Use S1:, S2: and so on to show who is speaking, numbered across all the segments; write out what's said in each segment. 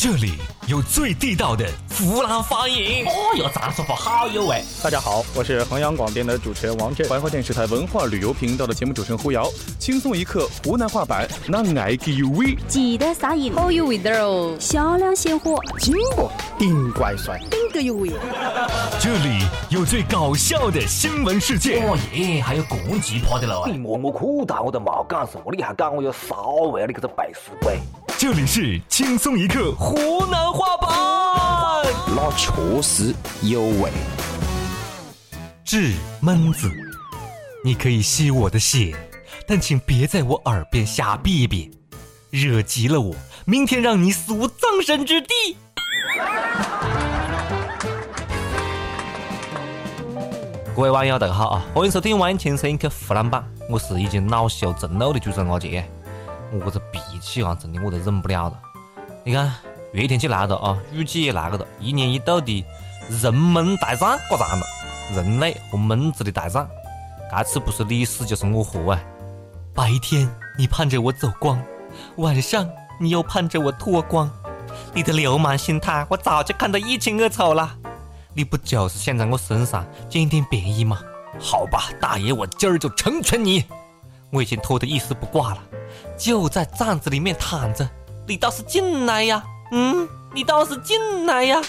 S1: 这里有最地道的湖南方言。
S2: 哦哟，这样说话好有味。
S3: 大家好，我是衡阳广电的主持人王震，怀化电视台文化旅游频道的节目主持人胡瑶。轻松一刻湖南话版，那爱给有味。
S4: 记得撒盐，
S5: 好有味道哦。
S4: 小量鲜活，
S6: 金箔顶怪帅，
S4: 顶个有味。
S1: 这里有最搞笑的新闻事件。
S2: 哦耶，还有这奇葩的了！
S7: 你摸摸裤裆，我都没讲什么，你还讲我有骚味，你个个背死鬼！
S1: 这里是轻松一刻湖南话版，
S6: 那确实有味。
S1: 治闷子，你可以吸我的血，但请别在我耳边瞎逼逼，惹急了我，明天让你死无葬身之地。
S2: 各位网友，大家好啊！欢迎收听《万轻松一刻湖南版》，我是已经恼羞成怒的主持人阿杰。我这脾气啊，真的我都忍不了了。你看，热天气来了啊，雨季也来了，一年一度的人闷大战过长了，人类和蚊子的大战，这次不是你死就是我活啊！
S1: 白天你盼着我走光，晚上你又盼着我脱光，你的流氓心态我早就看得一清二楚了。你不就是想在我身上捡点便宜吗？好吧，大爷，我今儿就成全你。我已经脱得一丝不挂了。就在帐子里面躺着，你倒是进来呀！嗯，你倒是进来呀！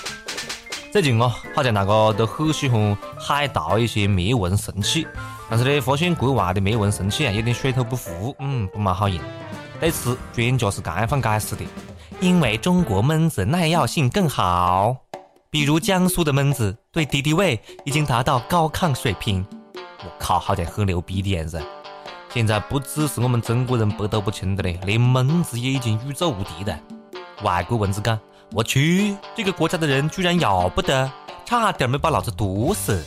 S2: 最近哦，好像大家都很喜欢海淘一些灭蚊神器，但是呢，发现国外的灭蚊神器啊有点水土不服，嗯，不蛮好用。对此，专家是这样解释的：
S1: 因为中国蚊子耐药性更好，比如江苏的蚊子对敌敌畏已经达到高抗水平。
S2: 我靠，好像很牛逼的样子。现在不只是我们中国人百毒不侵的嘞，连蚊子也已经宇宙无敌的。外国蚊子讲：“我去，这个国家的人居然咬不得，差点没把老子毒死。”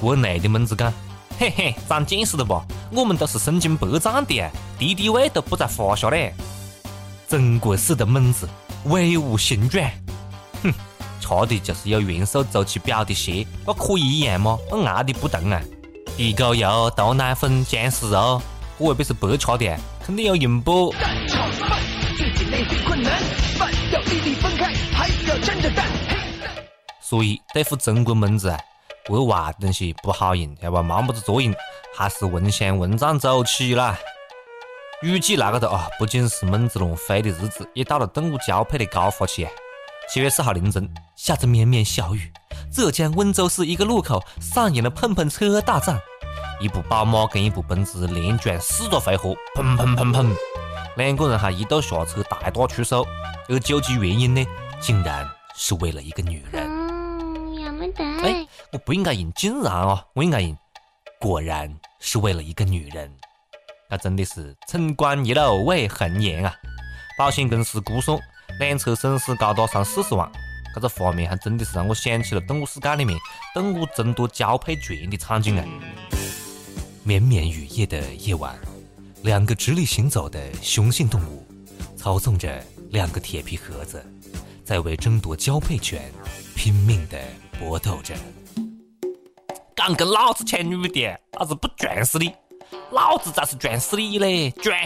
S2: 国内的蚊子讲：“嘿嘿，长见识了吧？我们都是身经百战的，敌敌畏都不在话下嘞。”
S1: 中国式的蚊子威武雄壮，
S2: 哼，差的就是有元素周期表的鞋，那可以一样吗？那硬的不动啊！
S1: 地沟油、豆奶粉、僵尸肉。我未必是白吃的，肯定有用不？
S2: 所以对付中国蚊子啊，国外东西不好用，要不没么子作用，还是蚊香蚊帐走起啦。雨季来了的啊，不仅是蚊子乱飞的日子，也到了动物交配的高发期。七月四号凌晨，
S1: 下着绵绵小雨，浙江温州市一个路口上演了碰碰车大战。
S2: 一部宝马跟一部奔驰连撞四个回合，砰砰砰砰，两个人还一度下车大打出手，而究其原因呢，竟然是为了一个女人。
S1: 哎，我不应该用竟然啊，我应该用果然是为了一个女人。
S2: 那真的是春光一路为红颜啊！保险公司估算两车损失高达三四十万，这个画面还真的是让我想起了动物世界里面动物争夺交配权的场景啊！
S1: 绵绵雨夜的夜晚，两个直立行走的雄性动物操纵着两个铁皮盒子，在为争夺交配权拼命的搏斗着。
S2: 敢跟老子抢女的，老子不撞死你！老子才是撞死你嘞！撞！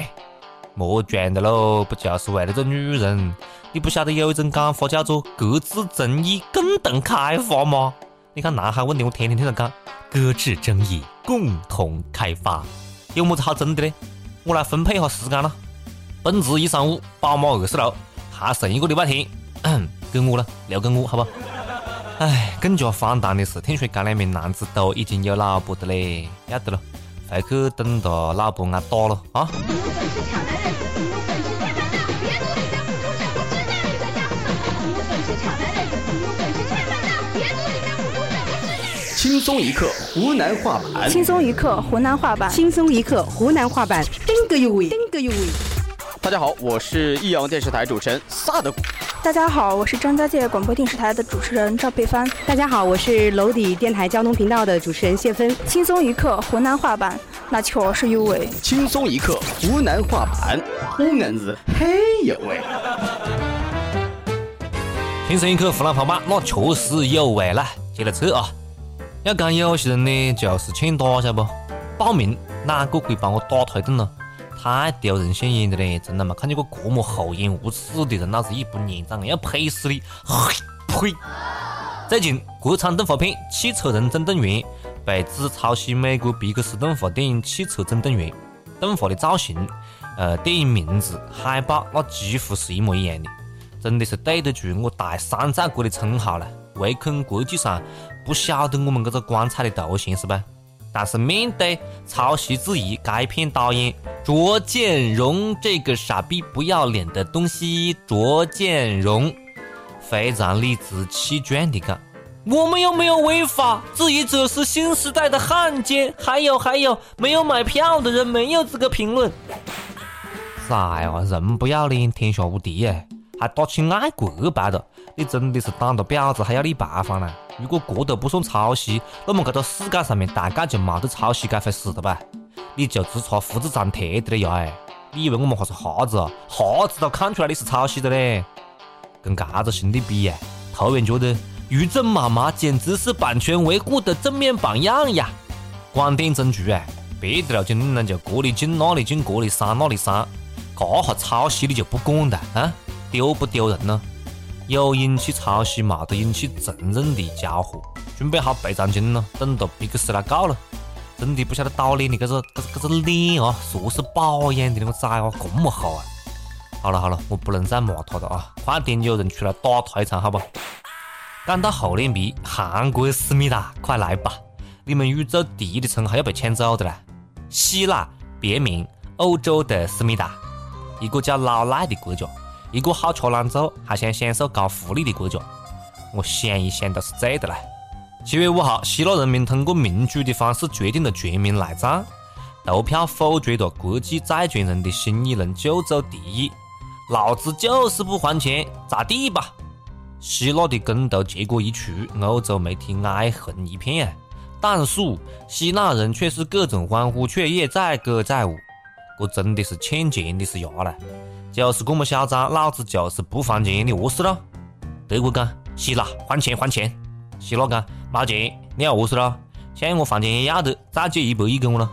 S2: 莫撞的喽，不就是为了这女人？你不晓得有一种讲法叫做各自争议，共同开发吗？你看南海问题，我天天听他讲。
S1: 搁置争议，共同开发，
S2: 有么子好争的呢？我来分配一下时间了。奔驰一三五，宝马二四六，还剩一个礼拜天，给我了，留给我，好不？哎，更加荒唐的是，听说这两名男子都已经有老婆的嘞，要得了，回去等到老婆挨打了啊！
S6: 轻松一刻湖南话版，
S4: 轻松一刻湖南话版，
S5: 轻松一刻湖南话版，
S4: 顶个有味，
S5: 顶个有味。
S3: 大家好，我是益阳电视台主持人萨德古。
S4: 大家好，我是张家界广播电视台的主持人赵佩帆。
S5: 大家好，我是娄底电台交通频道的主持人谢芬。
S4: 轻松一刻湖南话版，那确实有味。
S6: 轻松一刻湖南话版，湖南子很有味。
S2: 轻松一刻湖南话版，那确实有味了。接着吃啊！要讲有些人呢，就是欠打，晓得不？报名哪个可以帮我打推顿呢？太丢人现眼的嘞！真的嘛，看见过这么厚颜无耻的人，老子一部年长要呸死你！呸！最近，国产动画片《汽车人总动员》被指抄袭美国皮克斯动画电影《汽车总动员》，动画的造型、呃，电影名字、海报，那几乎是一模一样的，真的是对得住我大山寨国的称号了。唯恐国际上不晓得我们这个光彩的头衔是吧？但是面对抄袭质疑，该片导演卓建荣这个傻逼不要脸的东西，卓建荣。非常理直气壮地讲：“我们又没有违法，质疑者是新时代的汉奸。还有还有，没有买票的人没有资格评论。”啥呀？人不要脸，天下无敌耶！还打起爱国牌了？你真的是当着婊子还要立牌坊呢？如果这都不算抄袭，那么这个世界上面大概就没得抄袭这回事了吧？你就只差复制粘贴的了呀？哎，你以为我们还是瞎子？瞎子都看出来你是抄袭的嘞？跟嘎子兄弟比呀，突然觉得于正妈妈简直是版权维护的正面榜样呀！广电总局啊，别的了就你们就这里进那里进，这里删那里删，这下抄袭你就不管了啊？丢不丢人呢？有引起抄袭，没得引起承认的家伙，准备好赔偿金了，等着比克斯来告了。真的不晓得导脸的这个、这个、这个脸啊，说是保养的那个崽啊，这么好啊！好了好了，我不能再骂他了啊！快点有人出来打他一场，好不？讲到厚脸皮，韩国思密达，快来吧！你们宇宙第一的称号要被抢走的啦！希腊别名欧洲的思密达，一个叫老赖的国家，一个好吃懒做还想享受高福利的国家，我想一想都是醉的啦！七月五号，希腊人民通过民主的方式决定了全民赖账，投票否决了国际债权人的新一轮救助提议。老子就是不还钱，咋地吧？希腊的公投结果一出，欧洲媒体哀鸿一片啊，但是希腊人却是各种欢呼雀跃，载歌载舞。这真的是欠钱的是牙了，就是这么嚣张，老子就是不还钱，你饿死了？德国讲希腊还钱还钱，希腊讲没钱，你要饿死了？向我还钱也要得，再借一百亿给我了。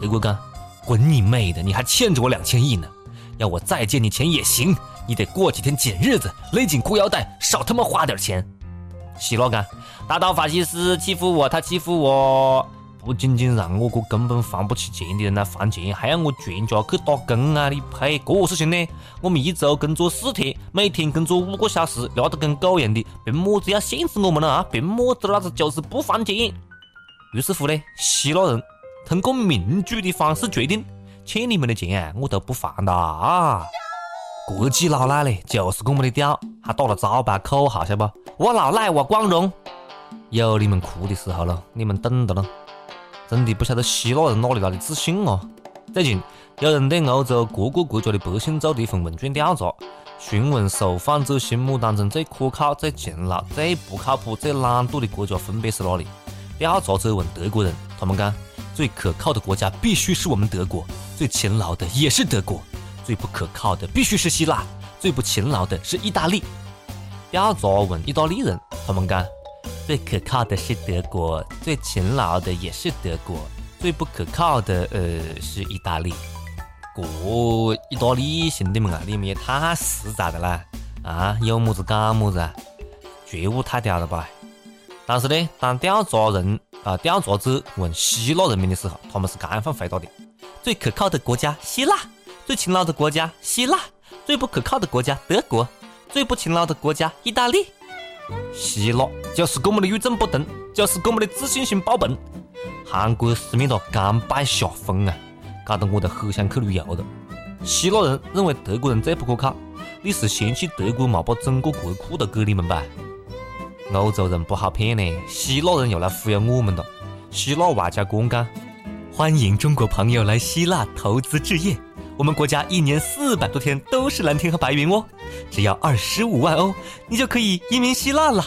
S2: 德国讲滚你妹的，你还欠着我两千亿呢！要我再借你钱也行，你得过几天紧日子，勒紧裤腰带，少他妈花点钱。希腊干，大道法西斯欺负我，他欺负我，不仅仅让我个根本还不起钱的人来还钱，还要我全家去打工啊！你呸，这个事情呢？我们一周工作四天，每天工作五个小时，压得跟狗一样的，凭么子要限制我们了啊？凭么子老子就是不还钱？于是乎呢，希腊人通过民主的方式决定。欠你们的钱啊，我都不还了啊！国际老赖呢，就是这么的屌，还打了招牌口号，晓得不？我老赖，我光荣。有你们哭的时候了，你们懂的了。真的不晓得希腊人哪里来的自信哦！最近有人对欧洲各个国家的百姓做了一份问卷调查，询问受访者心目当中最可靠、最勤劳、最不靠谱、最懒惰的国家分别是哪里？调查者问德国人，他们讲最可靠的国家必须是我们德国。最勤劳的也是德国，最不可靠的必须是希腊，最不勤劳的是意大利。调查问意大利人，他们讲最可靠的是德国，最勤劳的也是德国，最不可靠的呃是意大利。这意大利兄弟们啊，你们也太实在的啦！啊，有么子讲么子啊，觉悟太屌了吧？但是呢，当调查人啊调查者问希腊人民的时候，他们是这样回答的。最可靠的国家希腊，最勤劳的国家希腊，最不可靠的国家德国，最不勤劳的国家意大利。希腊就是我们的与众不同，就是我们的自信心爆棚。韩国思密达甘拜下风啊，搞得我都很想去旅游了。希腊人认为德国人最不可靠，你是嫌弃德国没把整个国库都给你们吧？欧洲人不好骗呢，希腊人又来忽悠我们了。希腊外交官讲。欢迎中国朋友来希腊投资置业，我们国家一年四百多天都是蓝天和白云哦，只要二十五万欧，你就可以移民希腊了。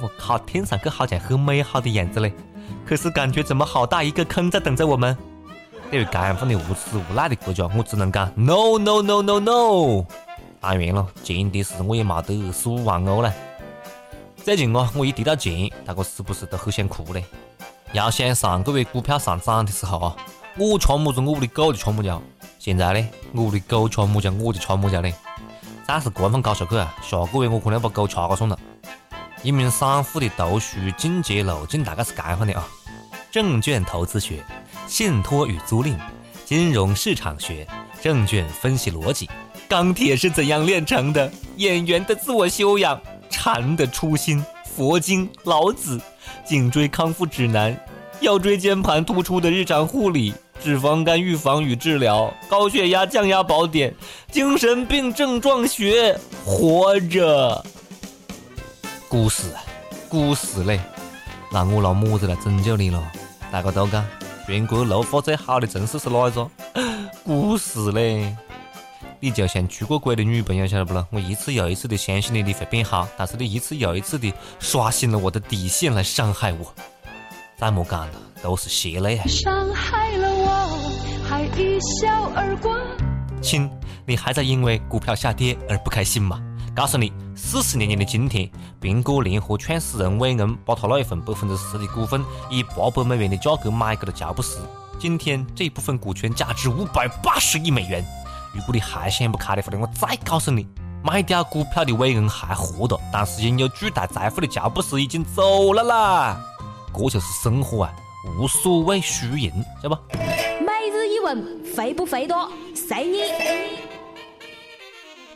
S2: 我靠，听上去好像很美好的样子嘞，可是感觉怎么好大一个坑在等着我们？对于这样的无耻无赖的国家，我只能讲 no no no no no。当然了，前提是我也没得二十五万欧了。最近啊，我一提到钱，大家是不是都很想哭嘞？要想上个月股票上涨的时候啊，我吃么子我屋里狗就吃么子。现在呢，我的狗吃么家我就吃么家嘞。再是这样搞下去啊，下个月我可能要把狗掐个算了。一名散户的读书进阶路径大概是这样的啊：证券投资学、信托与租赁、金融市场学、证券分析逻辑。钢铁是怎样炼成的？演员的自我修养、禅的初心、佛经、老子、颈椎康复指南、腰椎间盘突出的日常护理。脂肪肝预防与治疗，高血压降压宝典，精神病症状学，活着。股市，股市嘞，那我拿么子来拯救你了？大家都讲，全国绿化最好的城市是哪一个？股市嘞。你就像出过轨的女朋友，晓得不咯？我一次又一次的相信你，你会变好，但是你一次又一次的刷新了我的底线来伤害我。再莫讲了，都是血泪啊！伤害了一笑而过。亲，你还在因为股票下跌而不开心吗？告诉你，四十年前的今天，苹果联合创始人韦恩把他那一份百分之十的股份以八百美元的价格买给了乔布斯。今天这一部分股权价值五百八十亿美元。如果你还想不开的话呢，我再告诉你，卖掉股票的韦恩还活着，但是拥有巨大财富的乔布斯已经走了啦。这就是生活啊，无所谓输赢，晓得不？
S8: 问肥不肥多？随你。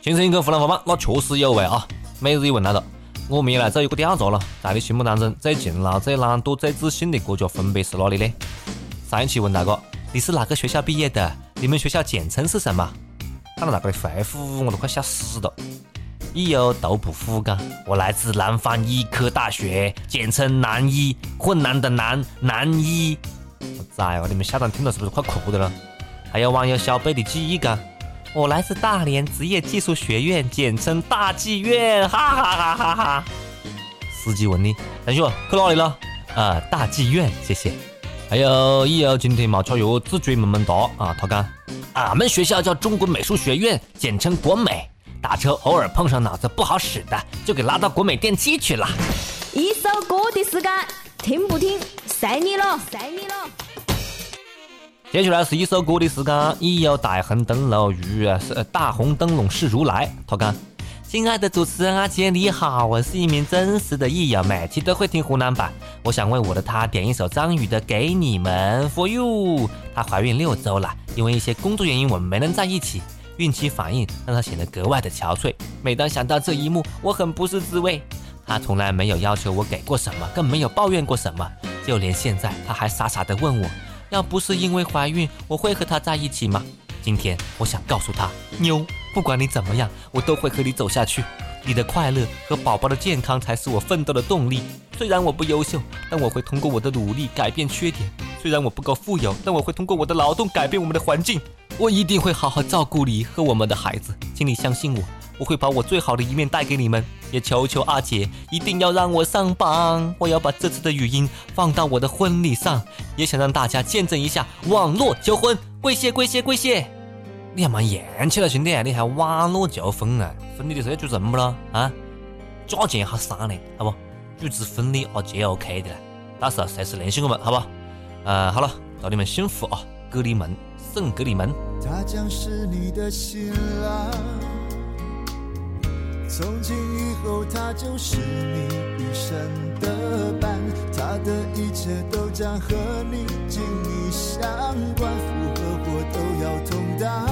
S2: 先生一个湖南话版，那确实有味啊！每日一问来了，我们也来做一个调查了，在你心目当中最勤劳、最懒惰、最自信的国家分别是哪里呢？上一期问大哥，你是哪个学校毕业的？你们学校简称是什么？看到大家的回复，我都快笑死了。一有都不服干，我来自南方医科大学，简称南医，困难的难，南医。我崽哦！你们下段听到是不是快哭的了？还有网友小贝的记忆感，我来自大连职业技术学院，简称大技院，哈哈哈哈哈！司机问你，同学去哪里了？啊，大技院，谢谢。还有以后今天没吃药，自追萌萌哒啊！他讲，俺们学校叫中国美术学院，简称国美。打车偶尔碰上脑子不好使的，就给拉到国美电器去了。
S8: 一首歌的时间，听不听？随你了，随你了。
S2: 接下来是一首歌的时间。已有大红灯笼如是大红灯笼是如来。他讲：“亲爱的主持人阿杰你好，我是一名真实的艺友，每期都会听湖南版。我想为我的她点一首张宇的《给你们》For You。她怀孕六周了，因为一些工作原因我们没能在一起，孕期反应让她显得格外的憔悴。每当想到这一幕，我很不是滋味。她从来没有要求我给过什么，更没有抱怨过什么。”就连现在，他还傻傻的问我，要不是因为怀孕，我会和他在一起吗？今天我想告诉他，妞，不管你怎么样，我都会和你走下去。你的快乐和宝宝的健康才是我奋斗的动力。虽然我不优秀，但我会通过我的努力改变缺点。虽然我不够富有，但我会通过我的劳动改变我们的环境。我一定会好好照顾你和我们的孩子，请你相信我。我会把我最好的一面带给你们，也求求阿姐一定要让我上榜。我要把这次的语音放到我的婚礼上，也想让大家见证一下网络求婚。跪谢跪谢跪谢！你还蛮洋气了，兄弟，你还网络求婚啊？婚礼的时候要主人不咯？啊？价钱好商量，好不？主持婚礼阿姐 OK 的，到时候随时联系我们，好不？呃，好了，祝你们幸福啊！给你们送给你们。他将是你的新郎。从今以后，他就是你一生的伴，他的一切都将和你紧密相关，福和祸都要同当。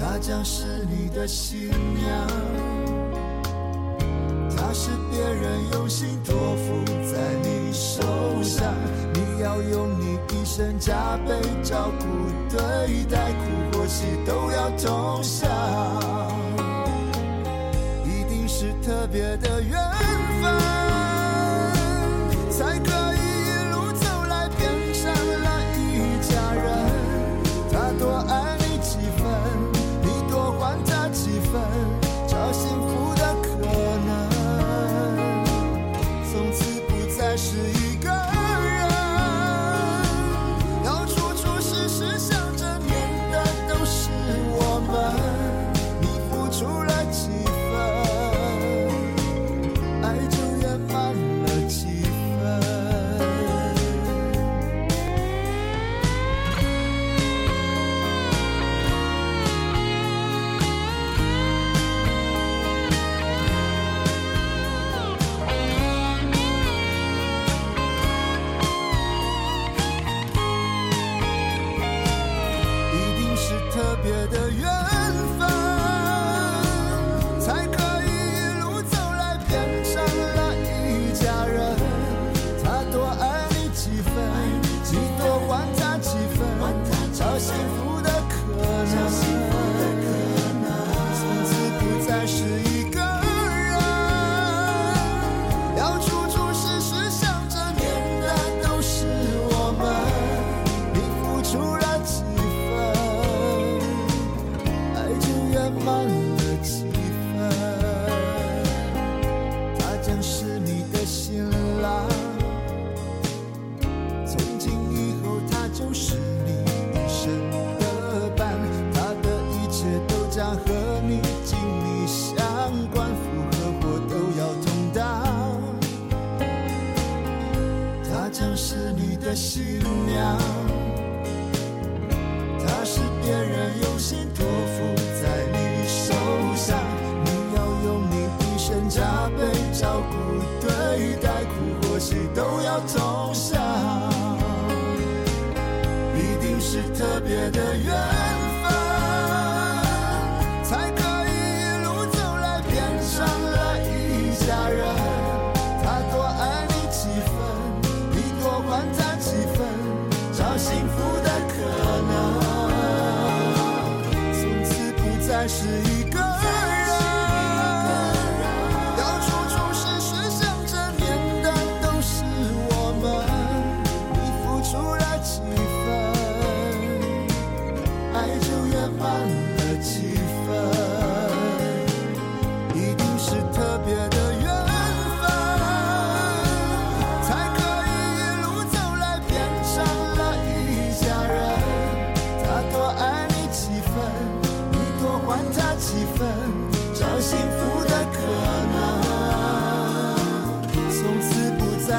S2: 他将是你的新娘，他是别人用心托付在你手上，你要用你一生加倍照顾对待，苦可惜都
S9: 要投降一定是特别的缘分。的愿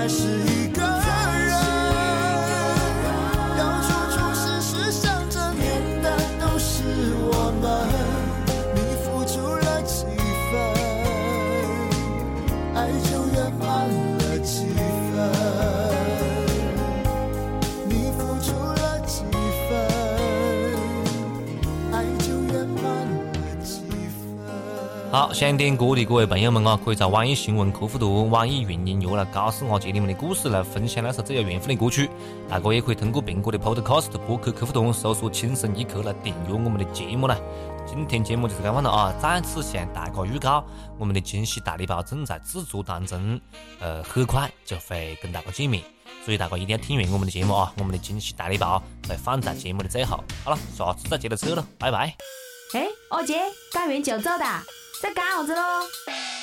S9: 是
S2: 好，想点歌的各位朋友们啊，可以在网易新闻客户端、网易云音乐来告诉我接你们的故事，来分享那首最有缘分的歌曲。大家也可以通过苹果的 Podcast 播客客户端搜索“轻松一刻”来订阅我们的节目啦。今天节目就是这样了啊！再次向大家预告，我们的惊喜大礼包正在制作当中，呃，很快就会跟大家见面，所以大家一定要听完我们的节目啊！我们的惊喜大礼包会放在节目的最后。好了，下次再接着扯了，拜拜。
S8: 哎，二姐，赶完就走的，在干啥子咯。